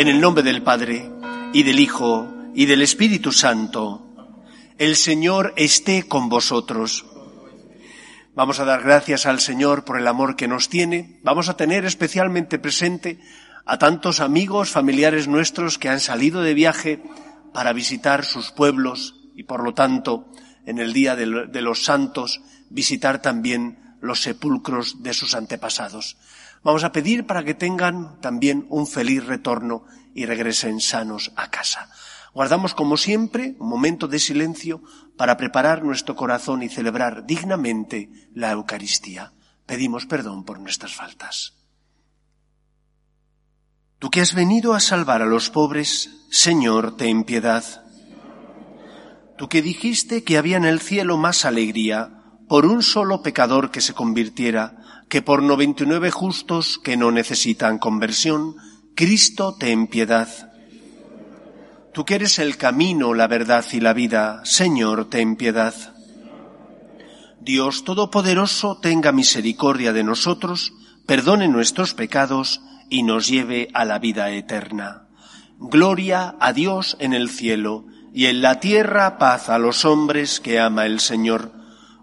En el nombre del Padre, y del Hijo, y del Espíritu Santo. El Señor esté con vosotros. Vamos a dar gracias al Señor por el amor que nos tiene. Vamos a tener especialmente presente a tantos amigos, familiares nuestros que han salido de viaje para visitar sus pueblos y por lo tanto en el Día de los Santos visitar también los sepulcros de sus antepasados. Vamos a pedir para que tengan también un feliz retorno y regresen sanos a casa. Guardamos, como siempre, un momento de silencio para preparar nuestro corazón y celebrar dignamente la Eucaristía. Pedimos perdón por nuestras faltas. Tú que has venido a salvar a los pobres, Señor, ten piedad. Tú que dijiste que había en el cielo más alegría por un solo pecador que se convirtiera que por noventa y nueve justos que no necesitan conversión, Cristo ten piedad. Tú que eres el camino, la verdad y la vida, Señor, ten piedad. Dios Todopoderoso tenga misericordia de nosotros, perdone nuestros pecados y nos lleve a la vida eterna. Gloria a Dios en el cielo y en la tierra paz a los hombres que ama el Señor.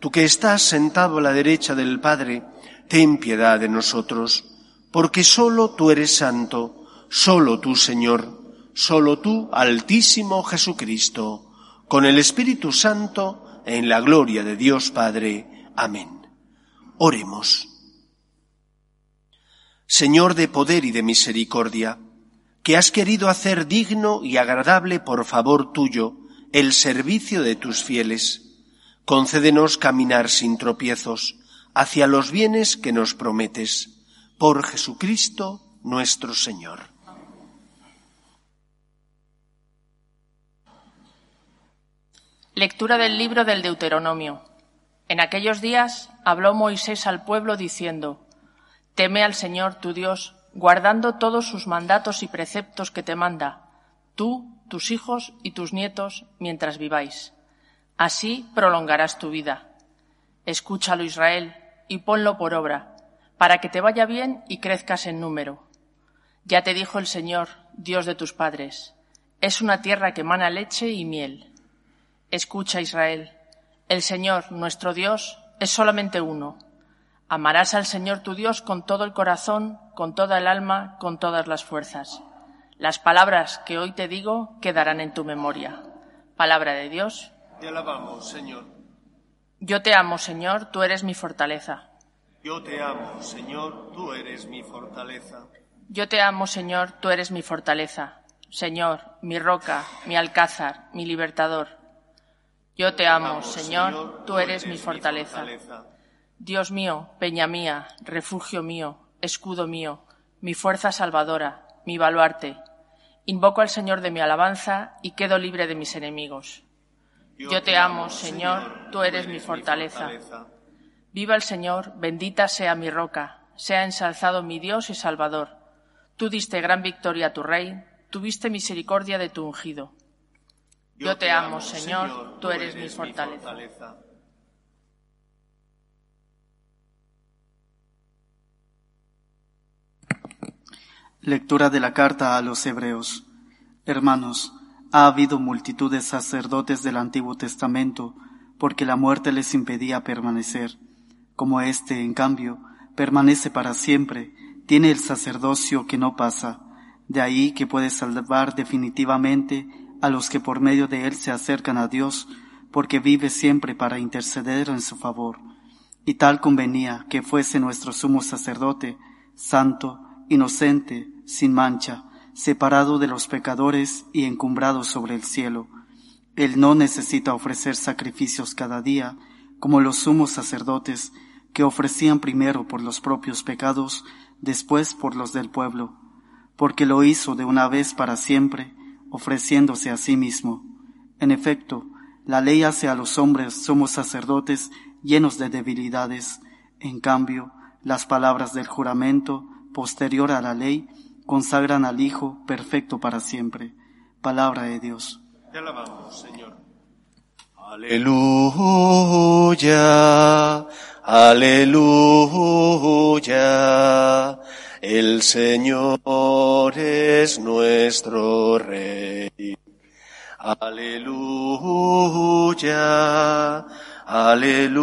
Tú que estás sentado a la derecha del Padre, ten piedad de nosotros, porque sólo tú eres santo, sólo tú, Señor, sólo tú, Altísimo Jesucristo, con el Espíritu Santo, en la gloria de Dios Padre. Amén. Oremos. Señor de poder y de misericordia, que has querido hacer digno y agradable por favor tuyo el servicio de tus fieles, concédenos caminar sin tropiezos hacia los bienes que nos prometes, por Jesucristo nuestro Señor. Lectura del libro del Deuteronomio. En aquellos días habló Moisés al pueblo diciendo, Teme al Señor tu Dios, guardando todos sus mandatos y preceptos que te manda, tú, tus hijos y tus nietos, mientras viváis. Así prolongarás tu vida. Escúchalo, Israel, y ponlo por obra, para que te vaya bien y crezcas en número. Ya te dijo el Señor, Dios de tus padres, es una tierra que emana leche y miel Escucha, Israel, el Señor, nuestro Dios, es solamente uno. Amarás al Señor tu Dios con todo el corazón, con toda el alma, con todas las fuerzas. Las palabras que hoy te digo quedarán en tu memoria. Palabra de Dios. Te alabamos, Señor. Yo te amo, Señor, tú eres mi fortaleza. Yo te amo, Señor, tú eres mi fortaleza. Yo te amo, Señor, tú eres mi fortaleza. Señor, mi roca, mi alcázar, mi libertador. Yo te amo, Señor, tú eres mi fortaleza. Dios mío, peña mía, refugio mío, escudo mío, mi fuerza salvadora, mi baluarte. Invoco al Señor de mi alabanza y quedo libre de mis enemigos. Yo te amo, Señor, tú eres mi fortaleza. Viva el Señor, bendita sea mi roca, sea ensalzado mi Dios y Salvador. Tú diste gran victoria a tu Rey, tuviste misericordia de tu ungido. Yo te amo, Señor, tú eres mi fortaleza. Lectura de la carta a los Hebreos. Hermanos, ha habido multitud de sacerdotes del Antiguo Testamento, porque la muerte les impedía permanecer. Como éste, en cambio, permanece para siempre, tiene el sacerdocio que no pasa, de ahí que puede salvar definitivamente a los que por medio de él se acercan a Dios, porque vive siempre para interceder en su favor. Y tal convenía que fuese nuestro sumo sacerdote, santo, inocente, sin mancha, separado de los pecadores y encumbrado sobre el cielo. Él no necesita ofrecer sacrificios cada día, como los sumos sacerdotes, que ofrecían primero por los propios pecados, después por los del pueblo porque lo hizo de una vez para siempre, ofreciéndose a sí mismo. En efecto, la ley hace a los hombres somos sacerdotes llenos de debilidades. En cambio, las palabras del juramento, posterior a la ley, consagran al Hijo perfecto para siempre. Palabra de Dios. Te alabamos, Señor. Aleluya, aleluya. El Señor es nuestro Rey. Aleluya, aleluya.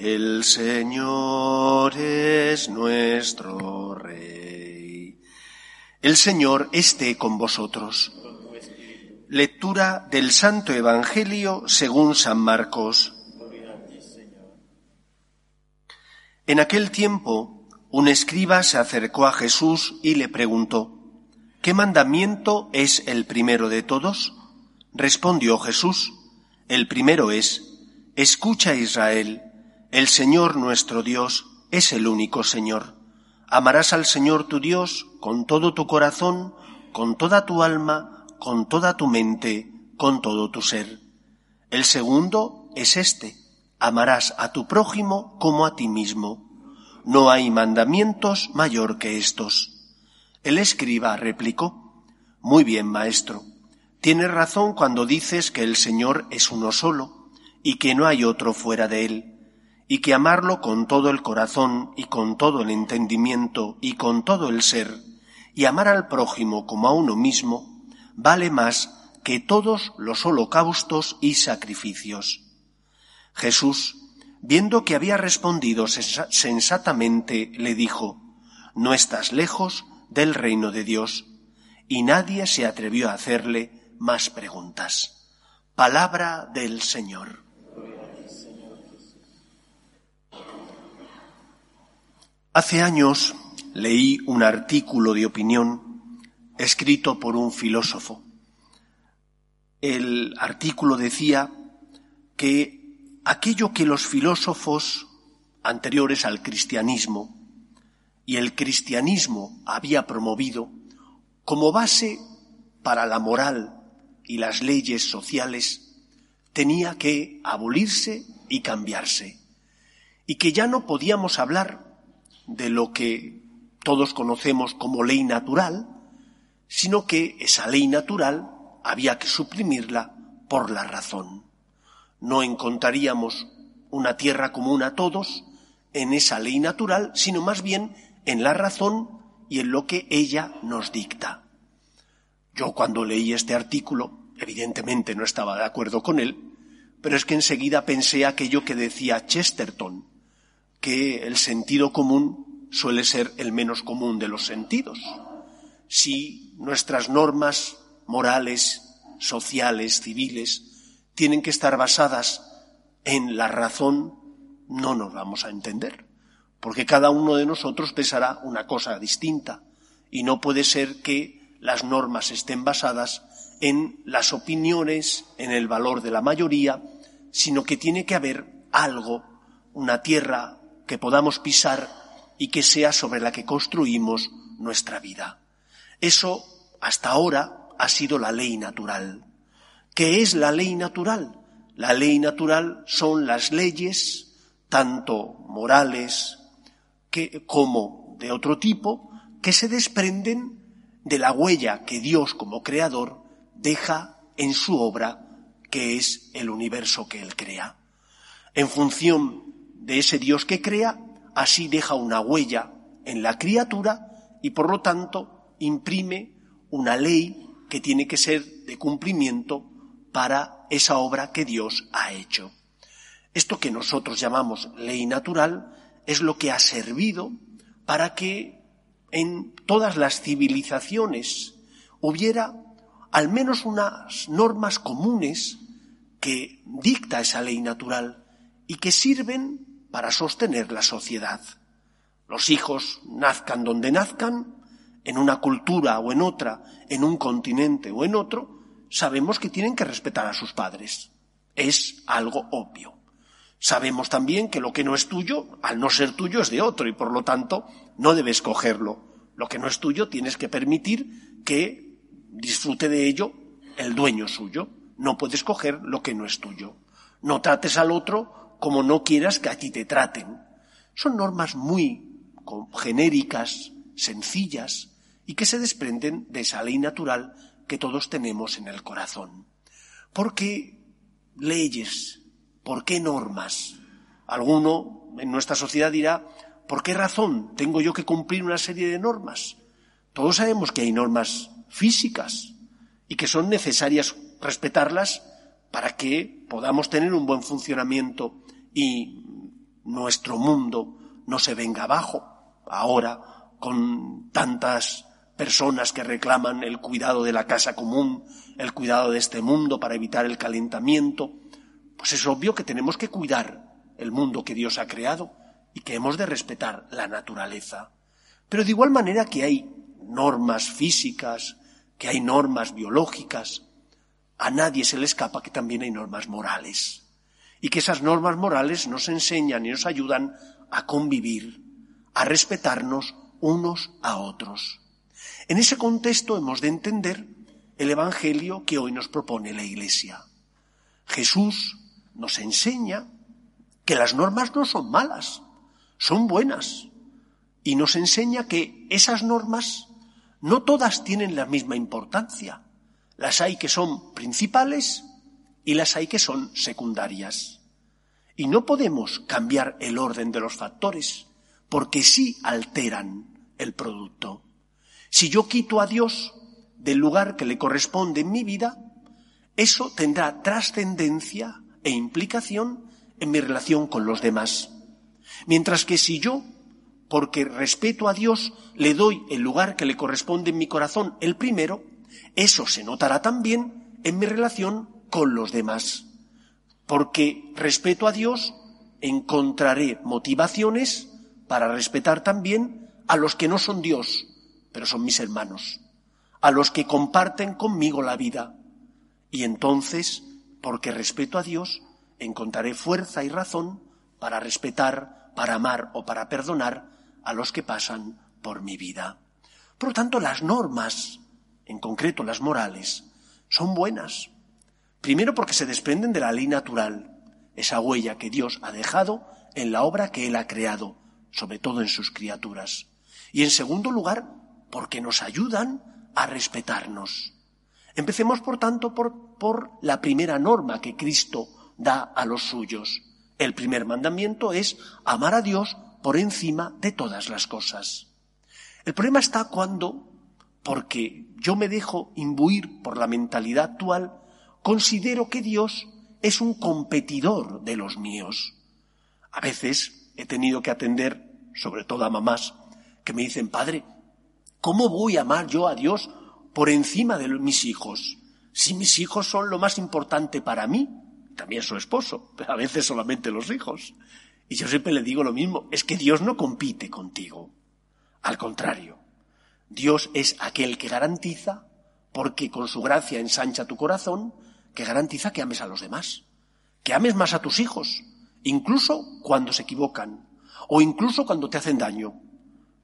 El Señor es nuestro Rey. El Señor esté con vosotros. Lectura del Santo Evangelio según San Marcos. En aquel tiempo, un escriba se acercó a Jesús y le preguntó, ¿qué mandamiento es el primero de todos? Respondió Jesús, el primero es, escucha Israel, el Señor nuestro Dios es el único Señor. Amarás al Señor tu Dios con todo tu corazón, con toda tu alma, con toda tu mente, con todo tu ser. El segundo es este, amarás a tu prójimo como a ti mismo. No hay mandamientos mayor que estos. El escriba replicó, Muy bien, maestro. Tienes razón cuando dices que el Señor es uno solo y que no hay otro fuera de él, y que amarlo con todo el corazón y con todo el entendimiento y con todo el ser, y amar al prójimo como a uno mismo, vale más que todos los holocaustos y sacrificios. Jesús, viendo que había respondido sensatamente, le dijo, No estás lejos del reino de Dios. Y nadie se atrevió a hacerle más preguntas. Palabra del Señor. Hace años leí un artículo de opinión escrito por un filósofo. El artículo decía que aquello que los filósofos anteriores al cristianismo y el cristianismo había promovido como base para la moral y las leyes sociales tenía que abolirse y cambiarse, y que ya no podíamos hablar de lo que todos conocemos como ley natural, sino que esa ley natural había que suprimirla por la razón no encontraríamos una tierra común a todos en esa ley natural, sino más bien en la razón y en lo que ella nos dicta. Yo cuando leí este artículo, evidentemente no estaba de acuerdo con él, pero es que enseguida pensé aquello que decía Chesterton, que el sentido común suele ser el menos común de los sentidos. Si nuestras normas morales, sociales, civiles, tienen que estar basadas en la razón, no nos vamos a entender, porque cada uno de nosotros pensará una cosa distinta y no puede ser que las normas estén basadas en las opiniones, en el valor de la mayoría, sino que tiene que haber algo, una tierra que podamos pisar y que sea sobre la que construimos nuestra vida. Eso, hasta ahora, ha sido la ley natural. ¿Qué es la ley natural? La ley natural son las leyes, tanto morales que, como de otro tipo, que se desprenden de la huella que Dios como creador deja en su obra, que es el universo que Él crea. En función de ese Dios que crea, así deja una huella en la criatura y por lo tanto imprime una ley que tiene que ser de cumplimiento para esa obra que Dios ha hecho. Esto que nosotros llamamos ley natural es lo que ha servido para que en todas las civilizaciones hubiera al menos unas normas comunes que dicta esa ley natural y que sirven para sostener la sociedad. Los hijos nazcan donde nazcan, en una cultura o en otra, en un continente o en otro, sabemos que tienen que respetar a sus padres. Es algo obvio. Sabemos también que lo que no es tuyo, al no ser tuyo, es de otro y por lo tanto no debes cogerlo. Lo que no es tuyo tienes que permitir que disfrute de ello el dueño suyo. No puedes coger lo que no es tuyo. No trates al otro como no quieras que a ti te traten. Son normas muy genéricas, sencillas, y que se desprenden de esa ley natural que todos tenemos en el corazón. ¿Por qué leyes? ¿Por qué normas? Alguno en nuestra sociedad dirá, ¿por qué razón tengo yo que cumplir una serie de normas? Todos sabemos que hay normas físicas y que son necesarias respetarlas para que podamos tener un buen funcionamiento y nuestro mundo no se venga abajo ahora con tantas personas que reclaman el cuidado de la casa común, el cuidado de este mundo para evitar el calentamiento, pues es obvio que tenemos que cuidar el mundo que Dios ha creado y que hemos de respetar la naturaleza. Pero de igual manera que hay normas físicas, que hay normas biológicas, a nadie se le escapa que también hay normas morales. Y que esas normas morales nos enseñan y nos ayudan a convivir, a respetarnos unos a otros. En ese contexto hemos de entender el Evangelio que hoy nos propone la Iglesia. Jesús nos enseña que las normas no son malas, son buenas. Y nos enseña que esas normas no todas tienen la misma importancia. Las hay que son principales y las hay que son secundarias. Y no podemos cambiar el orden de los factores porque sí alteran el producto. Si yo quito a Dios del lugar que le corresponde en mi vida, eso tendrá trascendencia e implicación en mi relación con los demás. Mientras que si yo, porque respeto a Dios, le doy el lugar que le corresponde en mi corazón, el primero, eso se notará también en mi relación con los demás. Porque respeto a Dios, encontraré motivaciones para respetar también a los que no son Dios, pero son mis hermanos, a los que comparten conmigo la vida. Y entonces, porque respeto a Dios, encontraré fuerza y razón para respetar, para amar o para perdonar a los que pasan por mi vida. Por lo tanto, las normas, en concreto las morales, son buenas. Primero porque se desprenden de la ley natural, esa huella que Dios ha dejado en la obra que Él ha creado, sobre todo en sus criaturas. Y en segundo lugar, porque nos ayudan a respetarnos. Empecemos, por tanto, por, por la primera norma que Cristo da a los suyos. El primer mandamiento es amar a Dios por encima de todas las cosas. El problema está cuando, porque yo me dejo imbuir por la mentalidad actual, considero que Dios es un competidor de los míos. A veces he tenido que atender, sobre todo a mamás, que me dicen, Padre, ¿cómo voy a amar yo a Dios por encima de mis hijos? Si mis hijos son lo más importante para mí, también su esposo, pero a veces solamente los hijos. Y yo siempre le digo lo mismo, es que Dios no compite contigo. Al contrario, Dios es aquel que garantiza, porque con su gracia ensancha tu corazón, que garantiza que ames a los demás, que ames más a tus hijos, incluso cuando se equivocan o incluso cuando te hacen daño.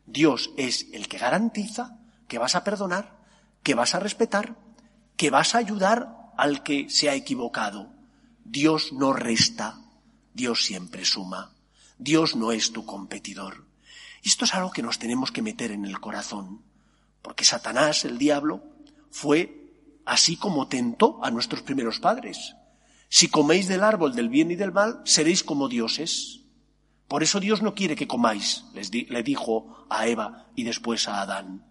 Dios es el que garantiza que vas a perdonar, que vas a respetar, que vas a ayudar al que se ha equivocado. Dios no resta, Dios siempre suma. Dios no es tu competidor. Esto es algo que nos tenemos que meter en el corazón, porque Satanás, el diablo, fue así como tentó a nuestros primeros padres. Si coméis del árbol del bien y del mal, seréis como dioses. Por eso Dios no quiere que comáis, les le dijo a Eva y después a Adán.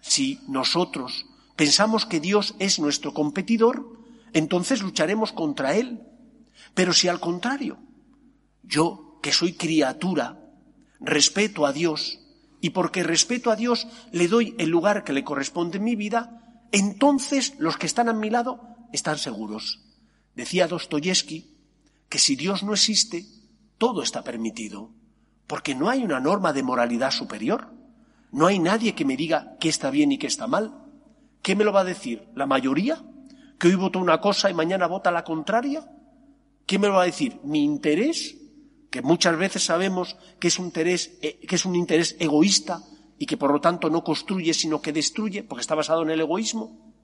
Si nosotros pensamos que Dios es nuestro competidor, entonces lucharemos contra Él. Pero si al contrario, yo, que soy criatura, respeto a Dios, y porque respeto a Dios le doy el lugar que le corresponde en mi vida, entonces los que están a mi lado están seguros. Decía Dostoyevsky que si Dios no existe, todo está permitido, porque no hay una norma de moralidad superior. No hay nadie que me diga qué está bien y qué está mal. ¿Qué me lo va a decir? ¿La mayoría? ¿Que hoy vota una cosa y mañana vota la contraria? ¿Quién me lo va a decir? ¿Mi interés? Que muchas veces sabemos que es un interés, eh, que es un interés egoísta y que por lo tanto no construye sino que destruye porque está basado en el egoísmo.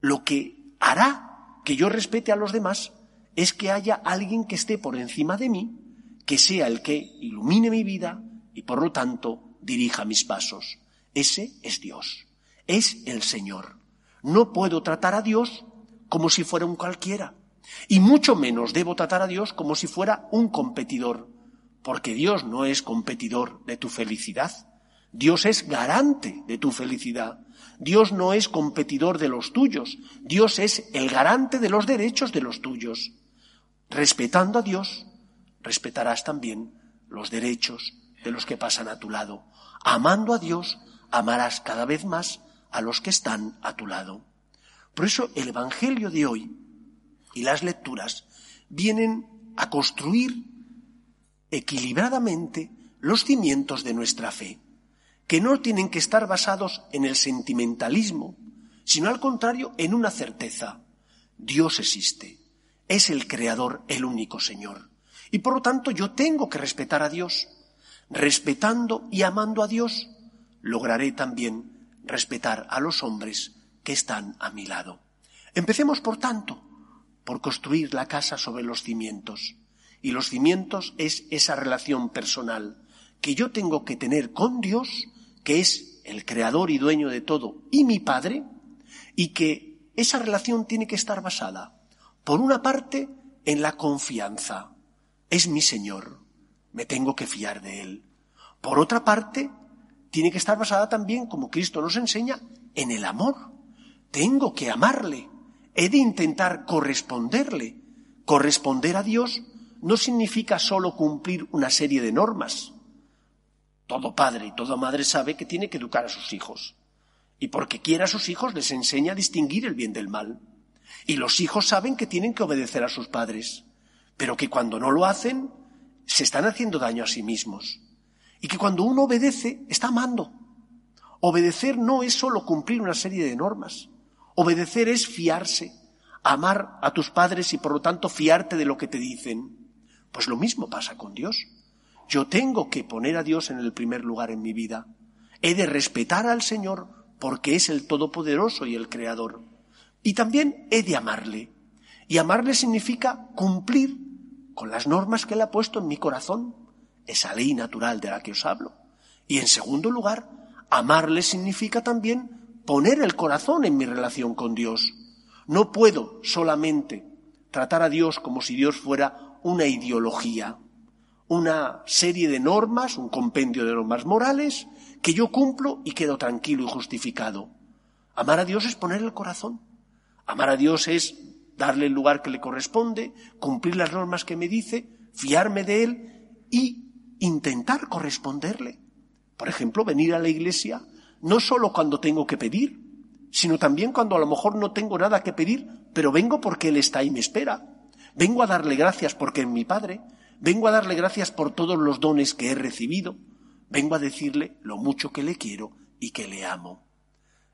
Lo que hará que yo respete a los demás es que haya alguien que esté por encima de mí, que sea el que ilumine mi vida y por lo tanto dirija mis pasos. Ese es Dios, es el Señor. No puedo tratar a Dios como si fuera un cualquiera, y mucho menos debo tratar a Dios como si fuera un competidor, porque Dios no es competidor de tu felicidad. Dios es garante de tu felicidad. Dios no es competidor de los tuyos. Dios es el garante de los derechos de los tuyos. Respetando a Dios, respetarás también los derechos de los que pasan a tu lado. Amando a Dios, amarás cada vez más a los que están a tu lado. Por eso el Evangelio de hoy y las lecturas vienen a construir equilibradamente los cimientos de nuestra fe, que no tienen que estar basados en el sentimentalismo, sino al contrario en una certeza. Dios existe, es el Creador, el único Señor. Y por lo tanto yo tengo que respetar a Dios. Respetando y amando a Dios, lograré también respetar a los hombres que están a mi lado. Empecemos, por tanto, por construir la casa sobre los cimientos. Y los cimientos es esa relación personal que yo tengo que tener con Dios, que es el creador y dueño de todo, y mi Padre, y que esa relación tiene que estar basada, por una parte, en la confianza. Es mi Señor, me tengo que fiar de Él. Por otra parte, tiene que estar basada también, como Cristo nos enseña, en el amor. Tengo que amarle. He de intentar corresponderle. Corresponder a Dios no significa solo cumplir una serie de normas. Todo padre y toda madre sabe que tiene que educar a sus hijos. Y porque quiera a sus hijos les enseña a distinguir el bien del mal. Y los hijos saben que tienen que obedecer a sus padres, pero que cuando no lo hacen, se están haciendo daño a sí mismos. Y que cuando uno obedece, está amando. Obedecer no es solo cumplir una serie de normas. Obedecer es fiarse, amar a tus padres y por lo tanto fiarte de lo que te dicen. Pues lo mismo pasa con Dios. Yo tengo que poner a Dios en el primer lugar en mi vida. He de respetar al Señor porque es el Todopoderoso y el Creador. Y también he de amarle. Y amarle significa cumplir con las normas que Él ha puesto en mi corazón, esa ley natural de la que os hablo. Y en segundo lugar, amarle significa también poner el corazón en mi relación con Dios. No puedo solamente tratar a Dios como si Dios fuera una ideología, una serie de normas, un compendio de normas morales que yo cumplo y quedo tranquilo y justificado. Amar a Dios es poner el corazón. Amar a Dios es darle el lugar que le corresponde, cumplir las normas que me dice, fiarme de Él y intentar corresponderle. Por ejemplo, venir a la iglesia no solo cuando tengo que pedir, sino también cuando a lo mejor no tengo nada que pedir, pero vengo porque Él está y me espera. Vengo a darle gracias porque es mi Padre. Vengo a darle gracias por todos los dones que he recibido. Vengo a decirle lo mucho que le quiero y que le amo.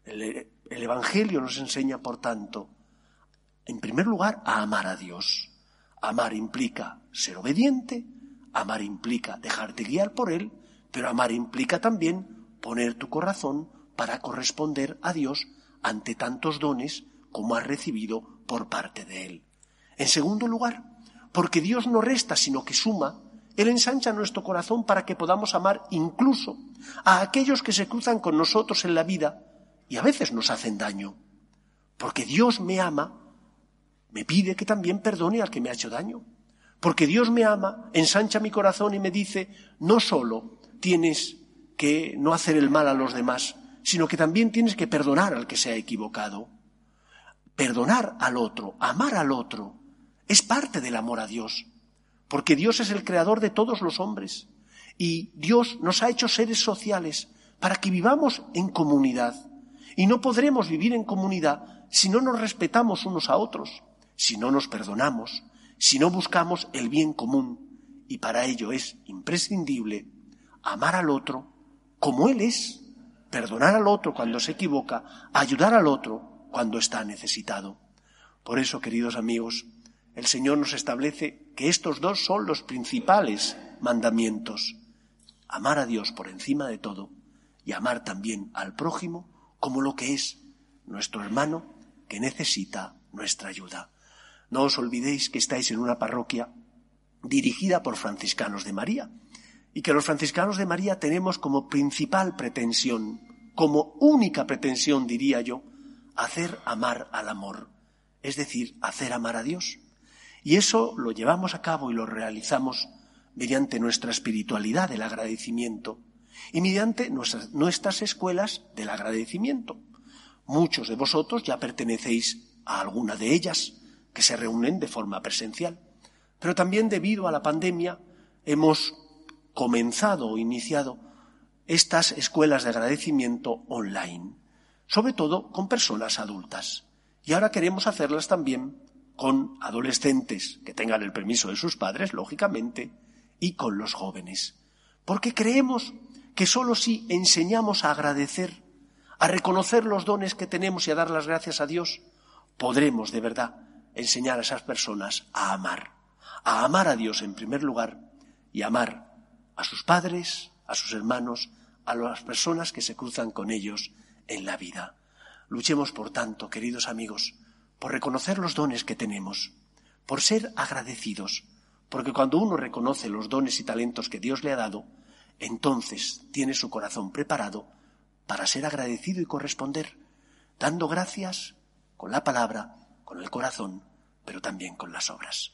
El, el Evangelio nos enseña, por tanto, en primer lugar, a amar a Dios. Amar implica ser obediente, amar implica dejarte guiar por Él, pero amar implica también poner tu corazón para corresponder a Dios ante tantos dones como has recibido por parte de Él. En segundo lugar, porque Dios no resta sino que suma, Él ensancha nuestro corazón para que podamos amar incluso a aquellos que se cruzan con nosotros en la vida y a veces nos hacen daño. Porque Dios me ama, me pide que también perdone al que me ha hecho daño. Porque Dios me ama, ensancha mi corazón y me dice, no solo tienes que no hacer el mal a los demás, sino que también tienes que perdonar al que se ha equivocado. Perdonar al otro, amar al otro, es parte del amor a Dios, porque Dios es el creador de todos los hombres y Dios nos ha hecho seres sociales para que vivamos en comunidad. Y no podremos vivir en comunidad si no nos respetamos unos a otros, si no nos perdonamos, si no buscamos el bien común. Y para ello es imprescindible amar al otro como Él es, perdonar al otro cuando se equivoca, ayudar al otro cuando está necesitado. Por eso, queridos amigos, el Señor nos establece que estos dos son los principales mandamientos. Amar a Dios por encima de todo y amar también al prójimo como lo que es nuestro hermano que necesita nuestra ayuda. No os olvidéis que estáis en una parroquia dirigida por franciscanos de María y que los franciscanos de María tenemos como principal pretensión, como única pretensión, diría yo, hacer amar al amor, es decir, hacer amar a Dios. Y eso lo llevamos a cabo y lo realizamos mediante nuestra espiritualidad del agradecimiento y mediante nuestras, escuelas del agradecimiento. Muchos de vosotros ya pertenecéis a alguna de ellas, que se reúnen de forma presencial. Pero también debido a la pandemia hemos comenzado o iniciado estas escuelas de agradecimiento online, sobre todo con personas adultas. Y ahora queremos hacerlas también con adolescentes que tengan el permiso de sus padres, lógicamente, y con los jóvenes. Porque creemos que sólo si enseñamos a agradecer, a reconocer los dones que tenemos y a dar las gracias a Dios, podremos de verdad enseñar a esas personas a amar, a amar a Dios en primer lugar y amar a sus padres, a sus hermanos, a las personas que se cruzan con ellos en la vida. Luchemos, por tanto, queridos amigos, por reconocer los dones que tenemos, por ser agradecidos, porque cuando uno reconoce los dones y talentos que Dios le ha dado, entonces tiene su corazón preparado para ser agradecido y corresponder, dando gracias con la palabra, con el corazón, pero también con las obras.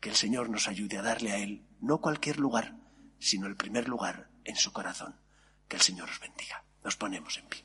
Que el Señor nos ayude a darle a Él no cualquier lugar, sino el primer lugar en su corazón. Que el Señor os bendiga. Nos ponemos en pie.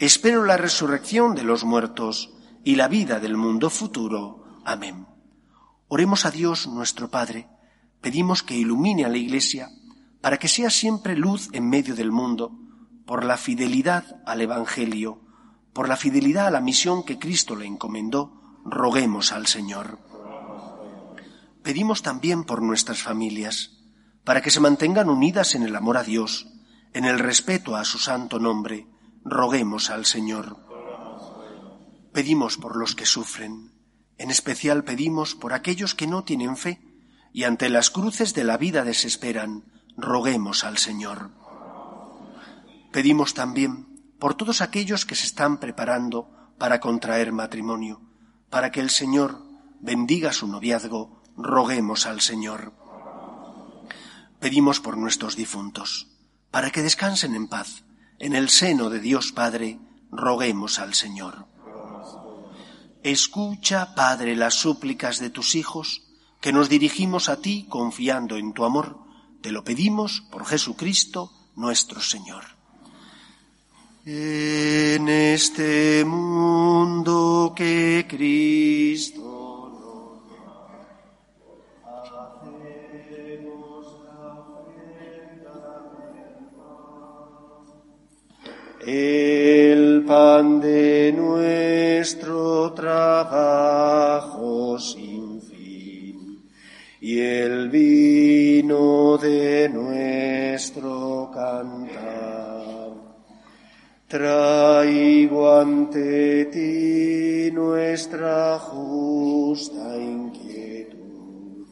Espero la resurrección de los muertos y la vida del mundo futuro. Amén. Oremos a Dios nuestro Padre. Pedimos que ilumine a la Iglesia para que sea siempre luz en medio del mundo, por la fidelidad al Evangelio, por la fidelidad a la misión que Cristo le encomendó, roguemos al Señor. Pedimos también por nuestras familias, para que se mantengan unidas en el amor a Dios, en el respeto a su santo nombre, roguemos al Señor. Pedimos por los que sufren, en especial pedimos por aquellos que no tienen fe y ante las cruces de la vida desesperan, roguemos al Señor. Pedimos también por todos aquellos que se están preparando para contraer matrimonio, para que el Señor bendiga su noviazgo, roguemos al Señor. Pedimos por nuestros difuntos, para que descansen en paz en el seno de Dios Padre, roguemos al Señor. Escucha, Padre, las súplicas de tus hijos, que nos dirigimos a ti confiando en tu amor. Te lo pedimos por Jesucristo nuestro Señor. En este mundo que Cristo el pan de nuestro trabajo sin fin. vino de nuestro cantar. Traigo ante ti nuestra justa inquietud,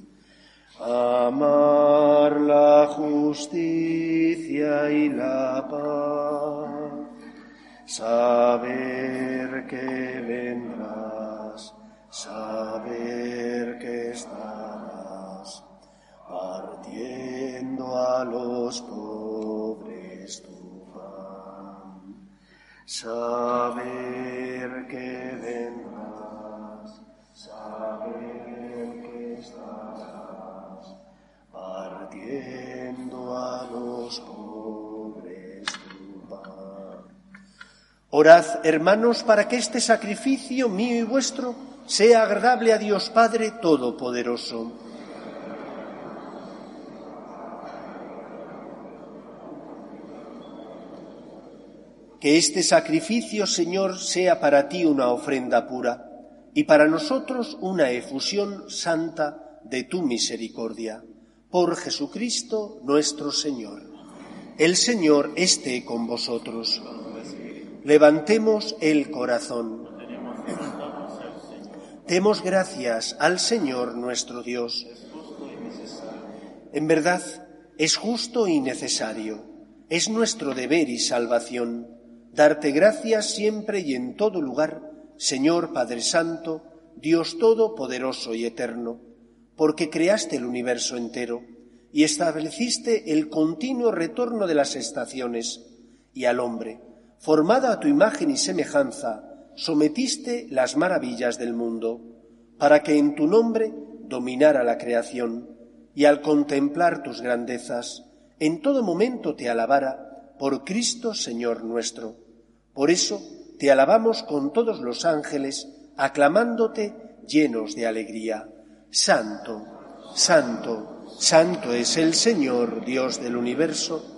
amar la justicia y la paz, saber que vendrás, saber que estarás partiendo a los pobres tu pan, Orad, hermanos, para que este sacrificio mío y vuestro sea agradable a Dios Padre Todopoderoso. Que este sacrificio, Señor, sea para ti una ofrenda pura y para nosotros una efusión santa de tu misericordia. Por Jesucristo nuestro Señor. El Señor esté con vosotros. Levantemos el corazón. Demos gracias al Señor nuestro Dios. En verdad, es justo y necesario, es nuestro deber y salvación darte gracias siempre y en todo lugar, Señor Padre Santo, Dios Todopoderoso y Eterno, porque creaste el universo entero y estableciste el continuo retorno de las estaciones, y al hombre, formada a tu imagen y semejanza, sometiste las maravillas del mundo, para que en tu nombre dominara la creación, y al contemplar tus grandezas, en todo momento te alabara por Cristo Señor nuestro. Por eso te alabamos con todos los ángeles, aclamándote llenos de alegría. Santo, santo, santo es el Señor, Dios del universo.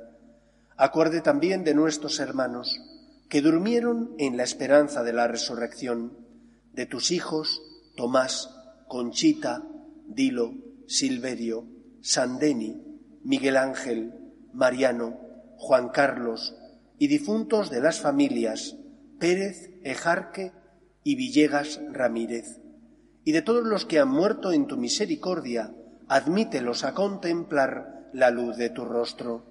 Acuerde también de nuestros hermanos que durmieron en la esperanza de la resurrección, de tus hijos Tomás, Conchita, Dilo, Silverio, Sandeni, Miguel Ángel, Mariano, Juan Carlos y difuntos de las familias Pérez, Ejarque y Villegas Ramírez, y de todos los que han muerto en tu misericordia, admítelos a contemplar la luz de tu rostro.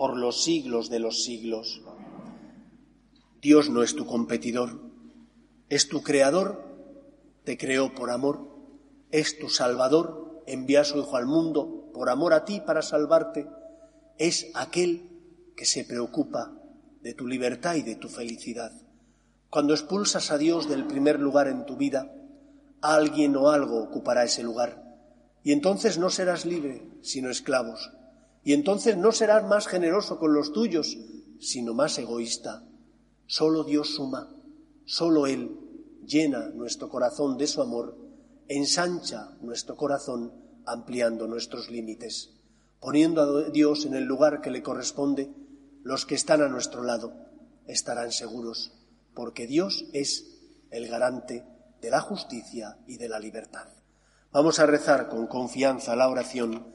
por los siglos de los siglos. Dios no es tu competidor, es tu creador, te creó por amor, es tu salvador, envía a su Hijo al mundo por amor a ti para salvarte, es aquel que se preocupa de tu libertad y de tu felicidad. Cuando expulsas a Dios del primer lugar en tu vida, alguien o algo ocupará ese lugar. Y entonces no serás libre, sino esclavos. Y entonces no serás más generoso con los tuyos, sino más egoísta. Solo Dios suma, solo Él llena nuestro corazón de su amor, ensancha nuestro corazón ampliando nuestros límites, poniendo a Dios en el lugar que le corresponde los que están a nuestro lado estarán seguros, porque Dios es el garante de la justicia y de la libertad. Vamos a rezar con confianza la oración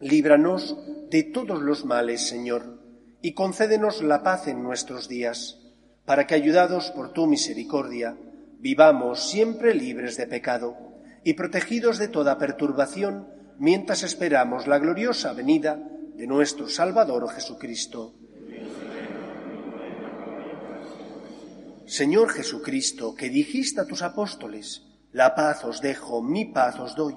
Líbranos de todos los males, Señor, y concédenos la paz en nuestros días, para que, ayudados por tu misericordia, vivamos siempre libres de pecado y protegidos de toda perturbación, mientras esperamos la gloriosa venida de nuestro Salvador Jesucristo. Señor Jesucristo, que dijiste a tus apóstoles, la paz os dejo, mi paz os doy,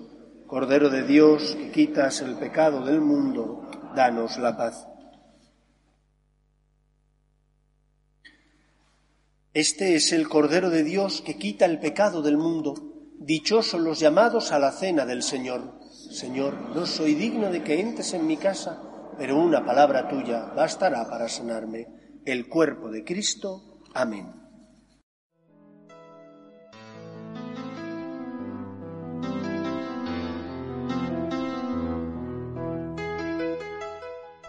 Cordero de Dios, que quitas el pecado del mundo, danos la paz. Este es el Cordero de Dios que quita el pecado del mundo. Dichosos los llamados a la cena del Señor. Señor, no soy digno de que entres en mi casa, pero una palabra tuya bastará para sanarme. El cuerpo de Cristo. Amén.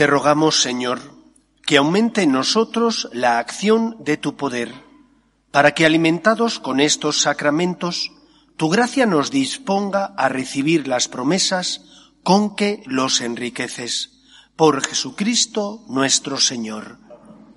Te rogamos, Señor, que aumente en nosotros la acción de tu poder, para que alimentados con estos sacramentos, tu gracia nos disponga a recibir las promesas con que los enriqueces. Por Jesucristo nuestro Señor.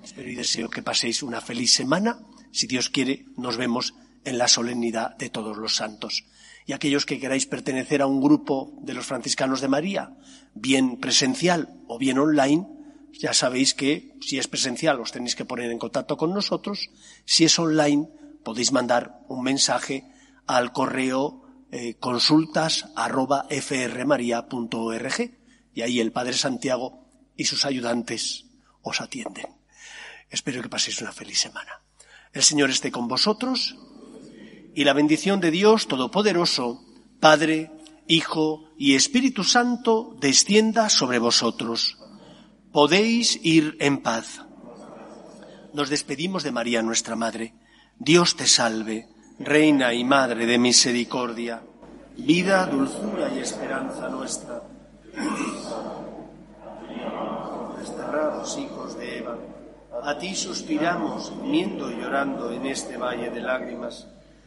Espero y deseo que paséis una feliz semana. Si Dios quiere, nos vemos en la solemnidad de todos los santos. Y aquellos que queráis pertenecer a un grupo de los franciscanos de María, bien presencial o bien online, ya sabéis que si es presencial os tenéis que poner en contacto con nosotros. Si es online, podéis mandar un mensaje al correo eh, consultas arroba y ahí el Padre Santiago y sus ayudantes os atienden. Espero que paséis una feliz semana. El Señor esté con vosotros y la bendición de Dios Todopoderoso, Padre, Hijo y Espíritu Santo, descienda sobre vosotros. Podéis ir en paz. Nos despedimos de María, nuestra Madre. Dios te salve, Reina y Madre de Misericordia, vida, dulzura y esperanza nuestra. Desterrados hijos de Eva, a ti suspiramos, viendo y llorando en este valle de lágrimas.